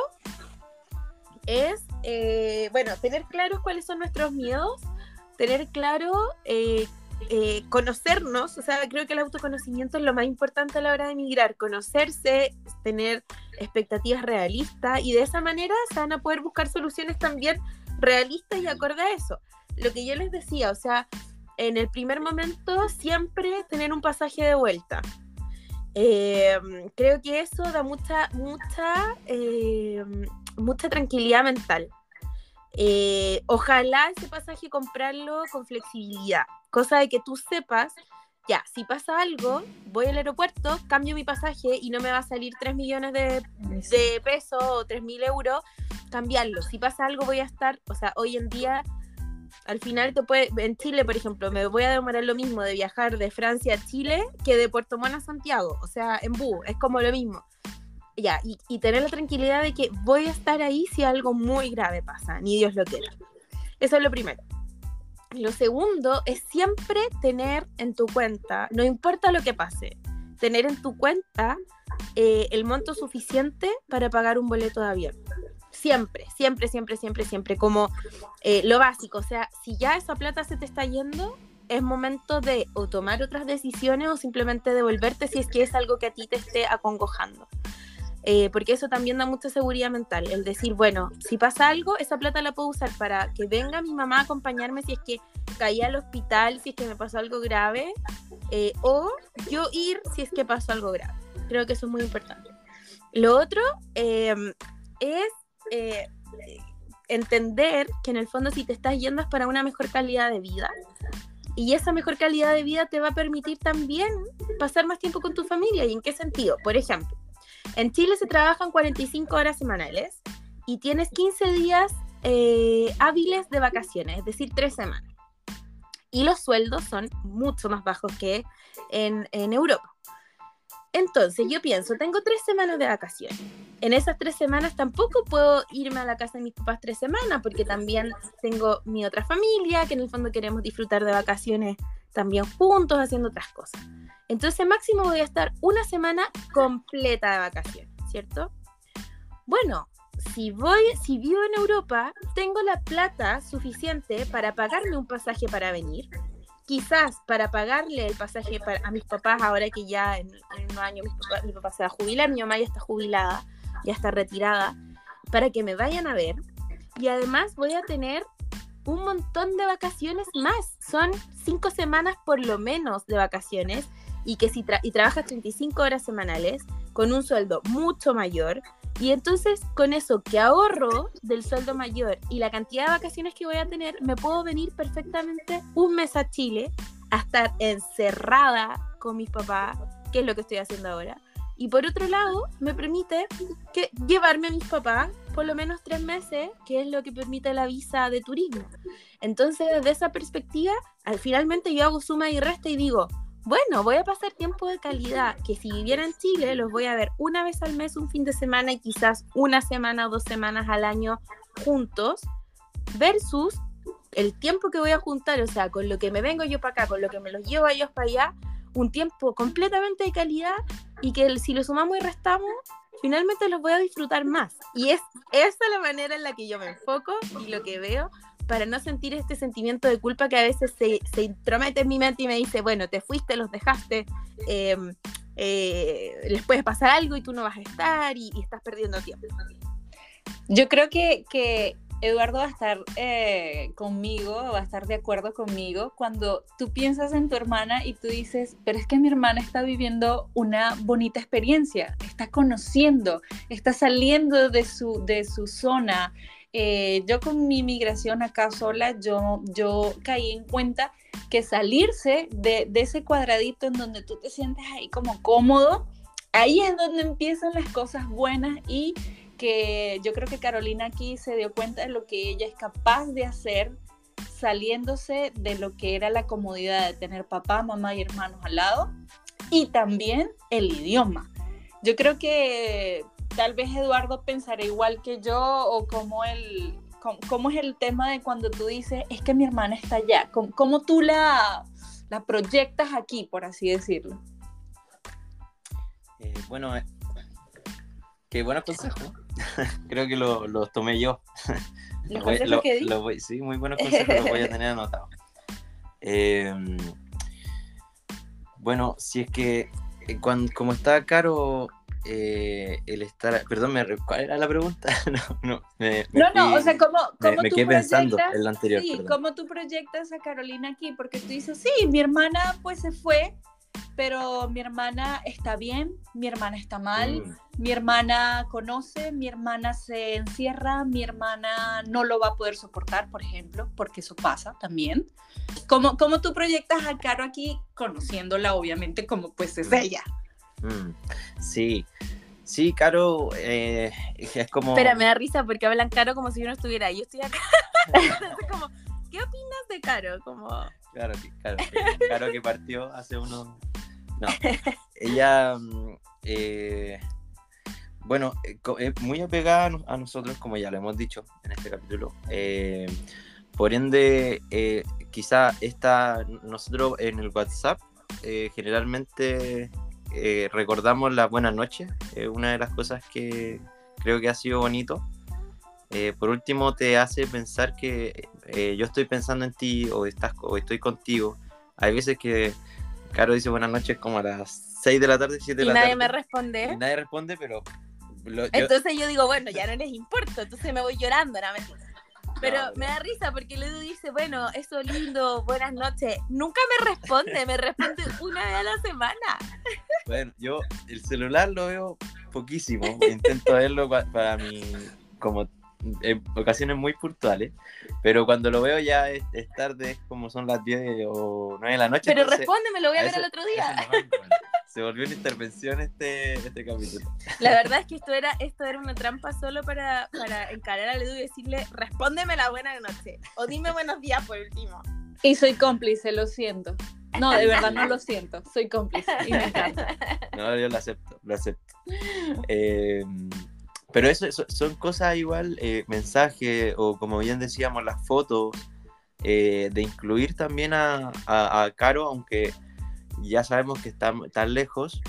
es, eh, bueno, tener claros cuáles son nuestros miedos, tener claro, eh, eh, conocernos, o sea, creo que el autoconocimiento es lo más importante a la hora de emigrar, conocerse, tener expectativas realistas y de esa manera se van a poder buscar soluciones también realistas y acorde a eso. Lo que yo les decía, o sea, en el primer momento siempre tener un pasaje de vuelta. Em, creo que eso da mucha, mucha, em, mucha tranquilidad mental. Eh, ojalá ese pasaje comprarlo con flexibilidad, cosa de que tú sepas, ya, si pasa algo, voy al aeropuerto, cambio mi pasaje y no me va a salir 3 millones de, de pesos o 3 mil euros, cambiarlo. Si pasa algo, voy a estar, o sea, hoy en día al final te puede, en Chile, por ejemplo, me voy a demorar lo mismo de viajar de Francia a Chile que de Puerto Montt a Santiago, o sea, en bus, es como lo mismo. Ya, y, tener la tranquilidad de que voy a estar ahí si algo muy grave pasa, ni Dios lo quiera. Eso es lo primero. Lo segundo es siempre tener en tu cuenta, no importa lo que pase, tener en tu cuenta eh, el monto suficiente para pagar un boleto de avión siempre, siempre, siempre, siempre, siempre, como eh, lo básico. O sea, si ya esa plata se te está yendo, es momento de o tomar otras decisiones o simplemente devolverte si es que es algo que a ti te esté acongojando. Eh, porque eso también da mucha seguridad mental, el decir, bueno, si pasa algo, esa plata la puedo usar para que venga mi mamá a acompañarme si es que caí al hospital, si es que me pasó algo grave, eh, o yo ir si es que pasó algo grave. Creo que eso es muy importante. Lo otro es eh, entender que en el fondo si te estás yendo es para una mejor calidad de vida. Y esa mejor calidad de vida te va a permitir también pasar más tiempo con tu familia. ¿Y en qué sentido? Por ejemplo, en Chile se trabajan 45 horas semanales y tienes 15 días eh, hábiles de vacaciones, es decir, tres semanas. Y los sueldos son mucho más bajos que en, en Europa. Entonces yo pienso, tengo tres semanas de vacaciones. En esas tres semanas tampoco puedo irme a la casa de mis papás tres semanas porque también tengo mi otra familia, que en el fondo queremos disfrutar de vacaciones también juntos, haciendo otras cosas. Entonces máximo voy a estar una semana completa de vacaciones, ¿cierto? Bueno, si voy, si vivo en Europa, tengo la plata suficiente para pagarme un pasaje para venir, quizás para pagarle el pasaje a mis papás, ahora que ya en, un año mi papá se va a jubilar, mi mamá ya está jubilada, ya está retirada, para que me vayan a ver. Y además voy a tener un montón de vacaciones más. Son cinco semanas por lo menos de vacaciones y que si y trabajas 35 horas semanales con un sueldo mucho mayor, y entonces con eso que ahorro del sueldo mayor y la cantidad de vacaciones que voy a tener, me puedo venir perfectamente un mes a Chile a estar encerrada con mis papás, que es lo que estoy haciendo ahora. Y por otro lado, me permite que llevarme a mis papás por lo menos tres meses, que es lo que permite la visa de turismo. Entonces, desde esa perspectiva, al finalmente yo hago suma y resta y digo, bueno, voy a pasar tiempo de calidad, que si viviera en Chile los voy a ver una vez al mes, un fin de semana y quizás una semana o dos semanas al año juntos, versus el tiempo que voy a juntar, o sea, con lo que me vengo yo para acá, con lo que me los llevo a ellos para allá, un tiempo completamente de calidad y que si lo sumamos y restamos, finalmente los voy a disfrutar más. Y es esa la manera en la que yo me enfoco y lo que veo para no sentir este sentimiento de culpa que a veces se, se intromete en mi mente y me dice, bueno, te fuiste, los dejaste, em, eh, les puede pasar algo y tú no vas a estar y, estás perdiendo tiempo. Yo creo que, que Eduardo va a estar eh, conmigo, va a estar de acuerdo conmigo cuando tú piensas en tu hermana y tú dices, pero es que mi hermana está viviendo una bonita experiencia, está conociendo, está saliendo de su, de su zona. Eh, yo con mi migración acá sola, yo, yo caí en cuenta que salirse de, de ese cuadradito en donde tú te sientes ahí como cómodo, ahí es donde empiezan las cosas buenas y que yo creo que Carolina aquí se dio cuenta de lo que ella es capaz de hacer saliéndose de lo que era la comodidad de tener papá, mamá y hermanos al lado y también el idioma. Yo creo que tal vez Eduardo pensará igual que yo o como el cómo, es el tema de cuando tú dices es que mi hermana está allá, cómo, cómo tú la, la proyectas aquí, por así decirlo. Eh, bueno, qué buenos consejos. Creo que los lo tomé yo. ¿Los consejos que di? sí, muy buenos consejos, los voy a tener anotados. Em, bueno, si es que eh, cuando, como está caro eh, el estar. Perdón, ¿cuál era la pregunta? no, no, no, no, o sea, ¿cómo, cómo me, quedé pensando en la anterior. Sí, ¿cómo tú proyectas a Carolina aquí? Porque tú dices, sí, mi hermana pues se fue pero mi hermana está bien, mi hermana está mal, mm. mi hermana conoce, mi hermana se encierra, mi hermana no lo va a poder soportar, por ejemplo, porque eso pasa también. ¿Cómo, cómo tú proyectas a Caro aquí, conociéndola obviamente como pues es ella? Mm. Sí, sí, Caro eh, es como... Espera, me da risa porque hablan Caro como si yo no estuviera ahí, yo estoy acá. como, ¿qué opinas de Caro? Como... Claro, claro, Caro que partió hace unos no. Ella, mm, eh, bueno, eh, es muy apegada a nosotros, como ya lo hemos dicho en este capítulo. Eh, por ende, quizá esta, nosotros en el WhatsApp generalmente recordamos la buena noche, una de las cosas que creo que ha sido bonito. Por último, te hace pensar que yo estoy pensando en ti o, estás, o estoy contigo. Hay veces que Caro dice buenas noches como a las 6 de la tarde, 7 de la tarde. Y nadie me responde. Y nadie responde, pero... entonces yo digo, bueno, ya no les importa, entonces me voy llorando, ¿no? Pero me da risa porque Ledu dice, bueno, eso lindo, buenas noches. Nunca me responde, me responde una vez a la semana. Bueno, yo el celular lo veo poquísimo, intento verlo para mi, como en ocasiones muy puntuales, pero cuando lo veo ya es, tarde, es como son las 10 o 9 de la noche. Pero responde, me lo voy a, ver el otro día. se volvió una intervención este, este capítulo. La verdad es que esto era, esto era una trampa solo para, para encarar a Edu y decirle, respóndeme la buena noche, o dime buenos días por último. Y soy cómplice, lo siento. No, de verdad no lo siento, soy cómplice y me encanta. No, yo lo acepto, lo acepto. Eh, pero eso, son cosas igual, eh, mensajes o como bien decíamos, las fotos, eh, de incluir también a, Caro, aunque ya sabemos que está tan lejos.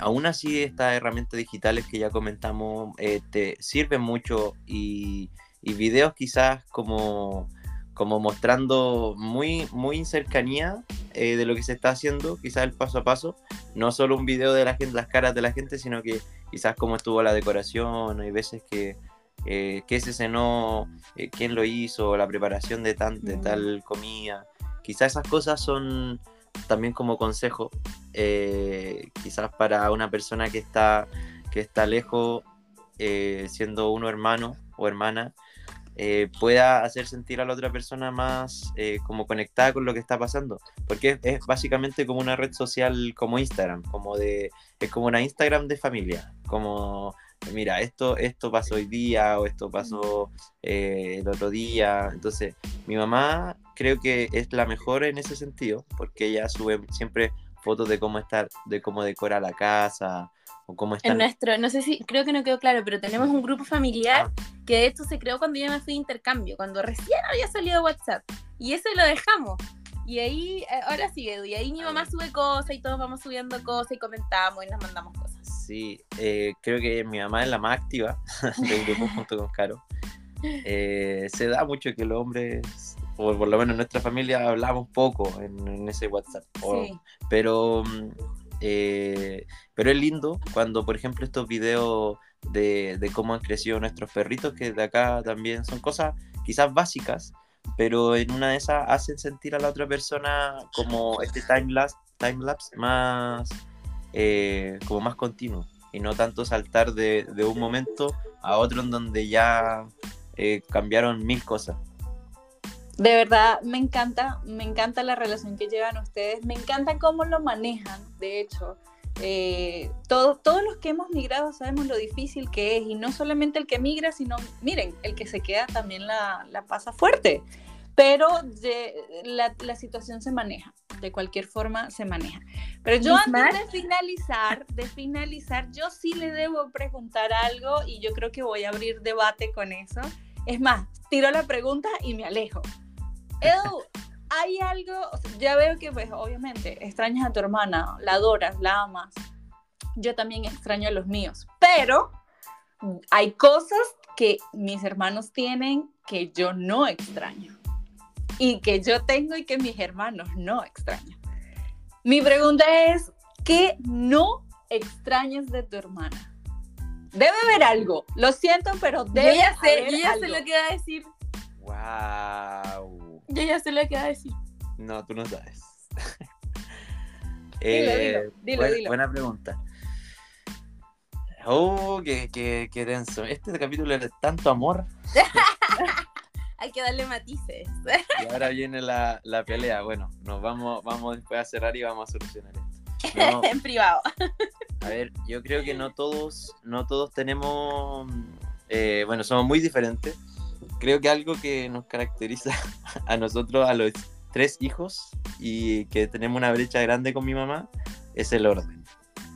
Aún así, estas herramientas digitales que ya comentamos eh, te sirven mucho y, videos quizás como, como mostrando muy, muy cercanía de lo que se está haciendo, quizás el paso a paso, no solo un video de las caras de la gente, sino que quizás cómo estuvo la decoración, hay veces que eh, qué se cenó, eh, quién lo hizo, la preparación de, tan, de tal comida. Quizás esas cosas son también como consejo, eh, quizás para una persona que está, que está lejos, siendo uno hermano o hermana, pueda hacer sentir a la otra persona más como conectada con lo que está pasando. Porque es, básicamente como una red social como Instagram, como de, es como una Instagram de familia como, mira, esto, esto pasó hoy día o esto pasó eh, el otro día. Entonces, mi mamá creo que es la mejor en ese sentido, porque ella sube siempre fotos de cómo está, de cómo decora la casa, o cómo está. En nuestro, no sé si, creo que no quedó claro, pero tenemos un grupo familiar ah. que de hecho se creó cuando yo me fui de intercambio, cuando recién había salido WhatsApp. Y eso lo dejamos. Y ahí, eh, ahora sí, Edu, y ahí mi mamá sube cosas y todos vamos subiendo cosas y comentamos y nos mandamos cosas. Sí, eh, creo que mi mamá es la más activa del grupo junto con Caro. Eh, se da mucho que los hombres, o por lo menos en nuestra familia, hablamos poco en, ese WhatsApp. pero, mm, eh, pero es lindo cuando, por ejemplo, estos videos de, cómo han crecido nuestros perritos, que de acá también son cosas quizás básicas, pero en una de esas hacen sentir a la otra persona como este time lapse, más, eh, más continuo y no tanto saltar de, de, un momento a otro en donde ya eh, cambiaron mil cosas. De verdad, me encanta, me encanta la relación que llevan ustedes, me encanta cómo lo manejan, de hecho. Eh, todos los que hemos migrado sabemos lo difícil que es y no solamente el que migra, sino, miren, el que se queda también la, la pasa fuerte, pero la, la, situación se maneja, de cualquier forma se maneja. Pero yo antes de finalizar, de finalizar, yo sí le debo preguntar algo y yo creo que voy a abrir debate con eso. Es más, tiro la pregunta y me alejo. Edu, hay algo, ya veo que pues obviamente extrañas a tu hermana, la adoras, la amas. Yo también extraño a los míos, pero hay cosas que mis hermanos tienen que yo no extraño y que yo tengo y que mis hermanos no extrañan. Mi pregunta es, ¿qué no extrañas de tu hermana? Debe haber algo, lo siento, pero debe yo ya sé, haber yo ya algo. sé lo que va a decir. ¡Wow! Yo ya sé lo que va a decir. No, tú no sabes. Dilo, Eh, dilo, dilo, buen- dilo. Buena pregunta. Oh, qué, qué, qué denso. Este capítulo es de tanto amor Hay que darle matices. y ahora viene la, la pelea. Bueno, nos vamos, vamos después a cerrar y vamos a solucionar esto. No, en privado. a ver, yo creo que no todos, no todos tenemos, eh, bueno, somos muy diferentes. Creo que algo que nos caracteriza a nosotros, a los tres hijos, y que tenemos una brecha grande con mi mamá, es el orden.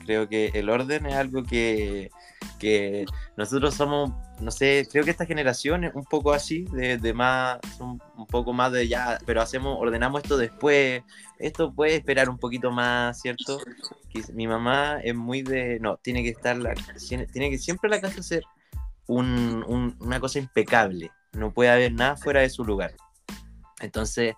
Creo que el orden es algo que, que nosotros somos, no sé, creo que esta generación es un poco así, de, de más, son un poco más de ya, pero hacemos, ordenamos esto después, esto puede esperar un poquito más, ¿cierto? Mi mamá es muy de, no, tiene que estar, la, tiene que siempre la casa ser un- un- una cosa impecable, no puede haber nada fuera de su lugar. Entonces,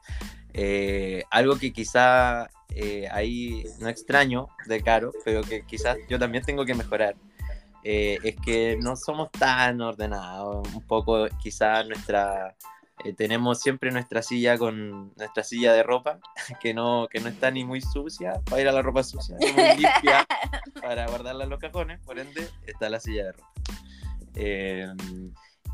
eh, algo que quizá eh, ahí no extraño de Caro, pero que quizás yo también tengo que mejorar, eh, es que no somos tan ordenados, un poco quizá nuestra... eh, tenemos siempre nuestra silla con nuestra silla de ropa que no, que no está ni muy sucia para ir a la ropa sucia, ni muy limpia para guardarla en los cajones, por ende está la silla de ropa. Eh,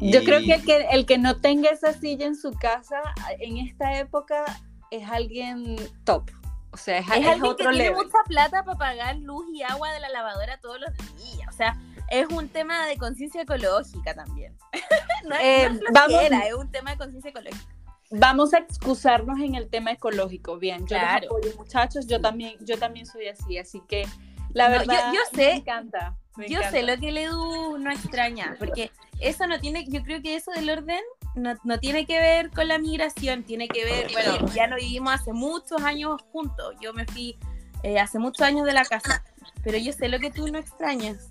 Yo y- creo que el, que el que no tenga esa silla en su casa en esta época es alguien top. O sea, es, Es, es alguien otro que tiene level. mucha plata para pagar luz y agua de la lavadora todos los días. O sea, es un tema de conciencia ecológica también. no, es, Eh, no es vamos- es un tema de conciencia ecológica. Vamos a excusarnos en el tema ecológico. Bien, yo Claro. los apoyo, muchachos. Yo también, yo también soy así, así que la No, yo- verdad yo me sé- encanta. me Yo encanta. sé lo que el Edu no extraña, porque eso no tiene, yo creo que eso del orden no, no tiene que ver con la migración, tiene que ver, bueno, ya no vivimos hace muchos años juntos, yo me fui eh, hace muchos años de la casa, pero yo sé lo que tú no extrañas,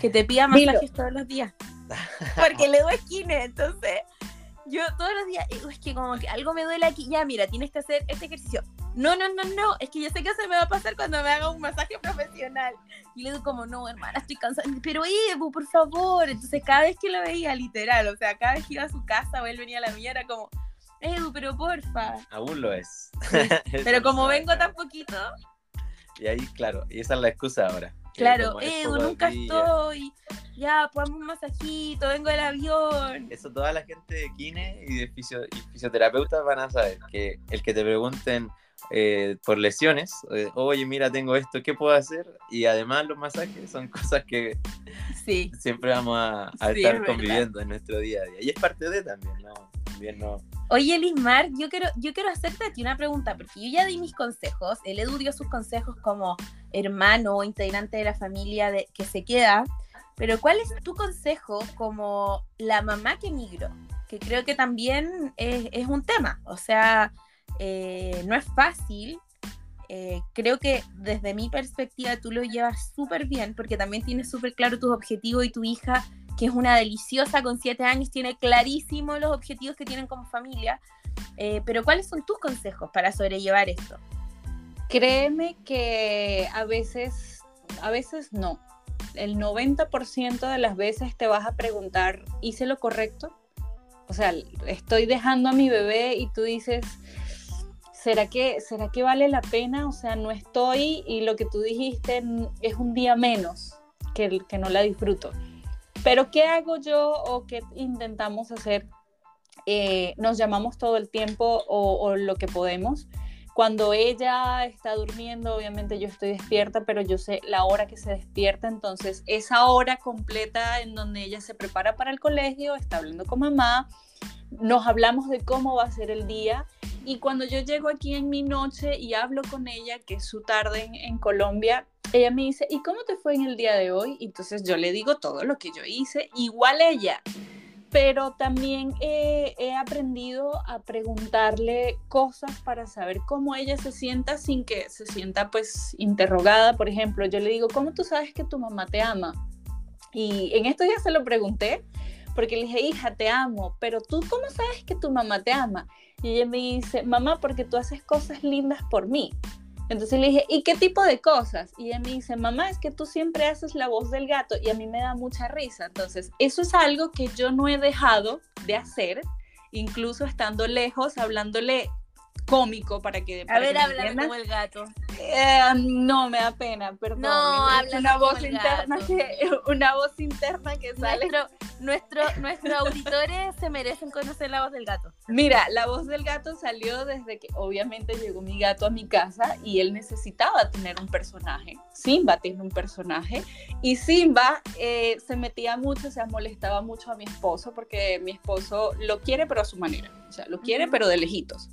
que te pida Dilo. masajes todos los días, porque el Edu es kine, entonces yo todos los días, "Edu, es que como que algo me duele aquí, ya mira, tienes que hacer este ejercicio. No, no, no, no, es que yo sé que se me va a pasar cuando me haga un masaje profesional. Y le digo como, no, hermana, estoy cansada. Pero Evo, por favor. Entonces cada vez que lo veía, literal, o sea, cada vez que iba a su casa o él venía a la mía, era como, Edu, pero porfa. Aún lo es. Pero como vengo tan poquito, Y ahí, claro, y esa es la excusa ahora. Claro, Edu, nunca estoy. Ya, pues un masajito, vengo del avión. Eso toda la gente de kine y de fisio- y fisioterapeutas van a saber, que el que te pregunten eh, por lesiones, eh, oye, mira, tengo esto, ¿qué puedo hacer? Y además los masajes son cosas que Sí. siempre vamos a, a Sí, es estar conviviendo en nuestro día a día. Y es parte de también, ¿no? También no. Oye, Lismar, yo quiero, yo quiero hacerte a ti una pregunta, porque yo ya di mis consejos, el Edu dio sus consejos como hermano o integrante de la familia de, que se queda, pero ¿cuál es tu consejo como la mamá que migró? Que creo que también es, un tema, o sea, eh, no es fácil, eh, creo que desde mi perspectiva tú lo llevas súper bien, porque también tienes súper claro tus objetivos y tu hija que es una deliciosa con siete años, tiene clarísimo los objetivos que tienen como familia. Eh, pero ¿cuáles son tus consejos para sobrellevar esto? Créeme que a veces, a veces no. el 90% de las veces te vas a preguntar, ¿hice lo correcto? O sea, estoy dejando a mi bebé y tú dices, ¿será que, ¿será que vale la pena? O sea, no estoy y lo que tú dijiste es un día menos que, que no la disfruto. Pero ¿qué hago yo o qué intentamos hacer? Eh, nos llamamos todo el tiempo o, o lo que podemos. Cuando ella está durmiendo, obviamente yo estoy despierta, pero yo sé la hora que se despierta, entonces esa hora completa en donde ella se prepara para el colegio, está hablando con mamá, nos hablamos de cómo va a ser el día y cuando yo llego aquí en mi noche y hablo con ella, que es su tarde en, Colombia, ella me dice, ¿y cómo te fue en el día de hoy? Entonces yo le digo todo lo que yo hice, igual ella. Pero también he aprendido a preguntarle cosas para saber cómo ella se sienta sin que se sienta pues interrogada. Por ejemplo, yo le digo, ¿cómo tú sabes que tu mamá te ama? Y en esto ya se lo pregunté, porque le dije, hija, te amo, pero tú cómo sabes que tu mamá te ama? Y ella me dice, mamá, porque tú haces cosas lindas por mí. Entonces le dije, ¿y qué tipo de cosas? Y ella me dice, mamá, es que tú siempre haces la voz del gato y a mí me da mucha risa. Entonces, eso es algo que yo no he dejado de hacer, incluso estando lejos, hablándole cómico para que... a ver, habla como el gato. Eh, no, me da pena, perdón. No, habla una voz interna que una voz interna que sale. Nuestro, nuestros auditores se merecen conocer la voz del gato. Mira, la voz del gato salió desde que obviamente llegó mi gato a mi casa y él necesitaba tener un personaje. Simba tiene un personaje y Simba eh, se metía mucho, se molestaba mucho a mi esposo porque mi esposo lo quiere pero a su manera. O sea, lo quiere pero de lejitos.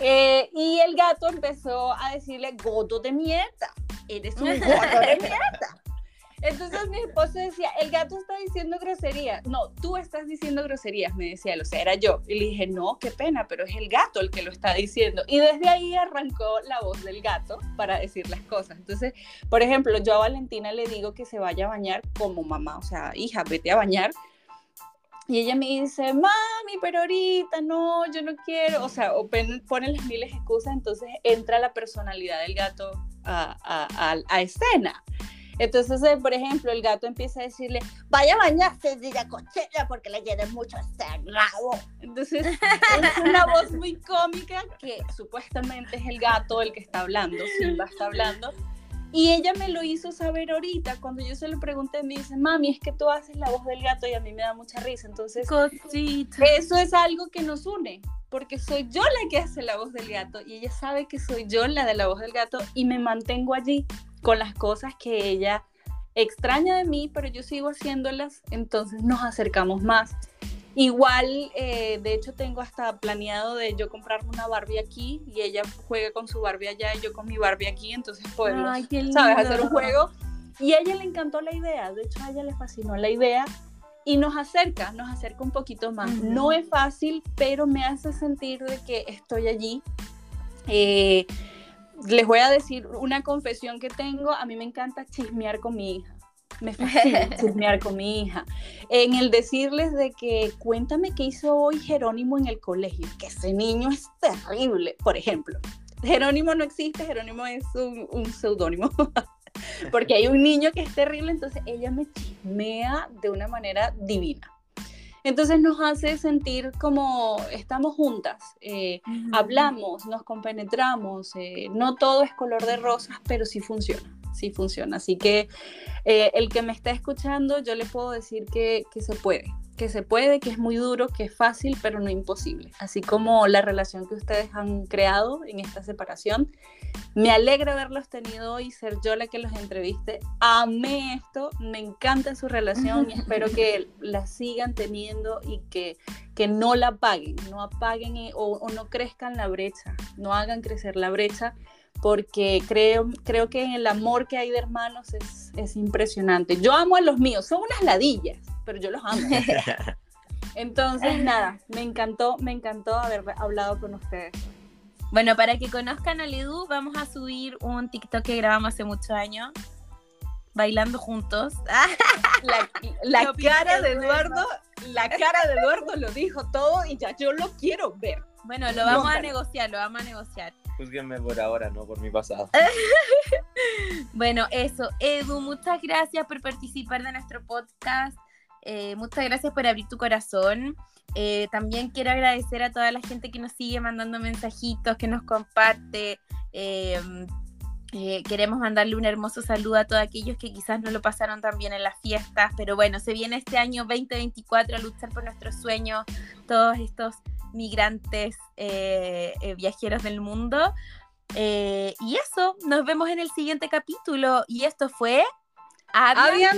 Eh, y el gato empezó a decirle, goto de mierda, eres un goto de mierda. Entonces mi esposo decía, el gato está diciendo groserías. No, tú estás diciendo groserías, me decía él, o sea, era yo. Y le dije, no, qué pena, pero es el gato el que lo está diciendo. Y desde ahí arrancó la voz del gato para decir las cosas. Entonces, por ejemplo, yo a Valentina le digo que se vaya a bañar como mamá, o sea, hija, vete a bañar y ella me dice, mami, pero ahorita no, yo no quiero. O sea, o pone las miles excusas, entonces entra la personalidad del gato a, a, a, escena. Entonces, eh, por ejemplo, el gato empieza a decirle, vaya a bañarse, diga cochera, porque le llena mucho este rabo. Entonces, es una voz muy cómica que supuestamente es el gato el que está hablando, Simba está hablando, y ella me lo hizo saber ahorita, cuando yo se lo pregunté, me dice, mami, es que tú haces la voz del gato y a mí me da mucha risa. Entonces, eso es algo que nos une, porque soy yo la que hace la voz del gato y ella sabe que soy yo la de la voz del gato y me mantengo allí con las cosas que ella extraña de mí, pero yo sigo haciéndolas, entonces nos acercamos más. Igual, eh, de hecho, tengo hasta planeado de yo comprarme una Barbie aquí y ella juega con su Barbie allá y yo con mi Barbie aquí, entonces podemos, ¿sabes? Hacer un juego. Y a ella le encantó la idea, de hecho a ella le fascinó la idea y nos acerca, nos acerca un poquito más. No es fácil, pero me hace sentir de que estoy allí. Eh, les voy a decir una confesión que tengo, a mí me encanta chismear con mi hija me fascina chismear con mi hija. En el decirles de que cuéntame qué hizo hoy Jerónimo en el colegio, que ese niño es terrible, por ejemplo. Jerónimo no existe, Jerónimo es un, un seudónimo. Porque hay un niño que es terrible, entonces ella me chismea de una manera divina. Entonces nos hace sentir como estamos juntas, eh, hablamos, nos compenetramos, eh, no todo es color de rosas, pero sí funciona sí funciona. Así que eh, el que me está escuchando, yo le puedo decir que, que se puede, que se puede, que es muy duro, que es fácil, pero no imposible. Así como la relación que ustedes han creado en esta separación. Me alegra haberlos tenido y ser yo la que los entreviste. Amé esto, me encanta su relación y espero que la sigan teniendo y que, que no la apaguen, no apaguen o, o no crezcan la brecha, no hagan crecer la brecha porque creo, creo que el amor que hay de hermanos es, es impresionante. Yo amo a los míos, son unas ladillas, pero yo los amo. Entonces, nada, me encantó, me encantó haber hablado con ustedes. Bueno, para que conozcan a Lidu, vamos a subir un TikTok que grabamos hace muchos años, bailando juntos. La, la cara de Eduardo, la cara de Eduardo lo dijo todo y ya yo lo quiero ver. Bueno, lo vamos a negociar, lo vamos a negociar. Júzguenme por ahora, no por mi pasado. bueno, eso. Edu, muchas gracias por participar de nuestro podcast. Eh, muchas gracias por abrir tu corazón. Eh, también quiero agradecer a toda la gente que nos sigue mandando mensajitos, que nos comparte. Em, eh, queremos mandarle un hermoso saludo a todos aquellos que quizás no lo pasaron tan bien en las fiestas, pero bueno, se viene este año 2024 a luchar por nuestros sueños, todos estos migrantes viajeros del mundo. y eso, nos vemos en el siguiente capítulo. Y esto fue... ¡Adiós!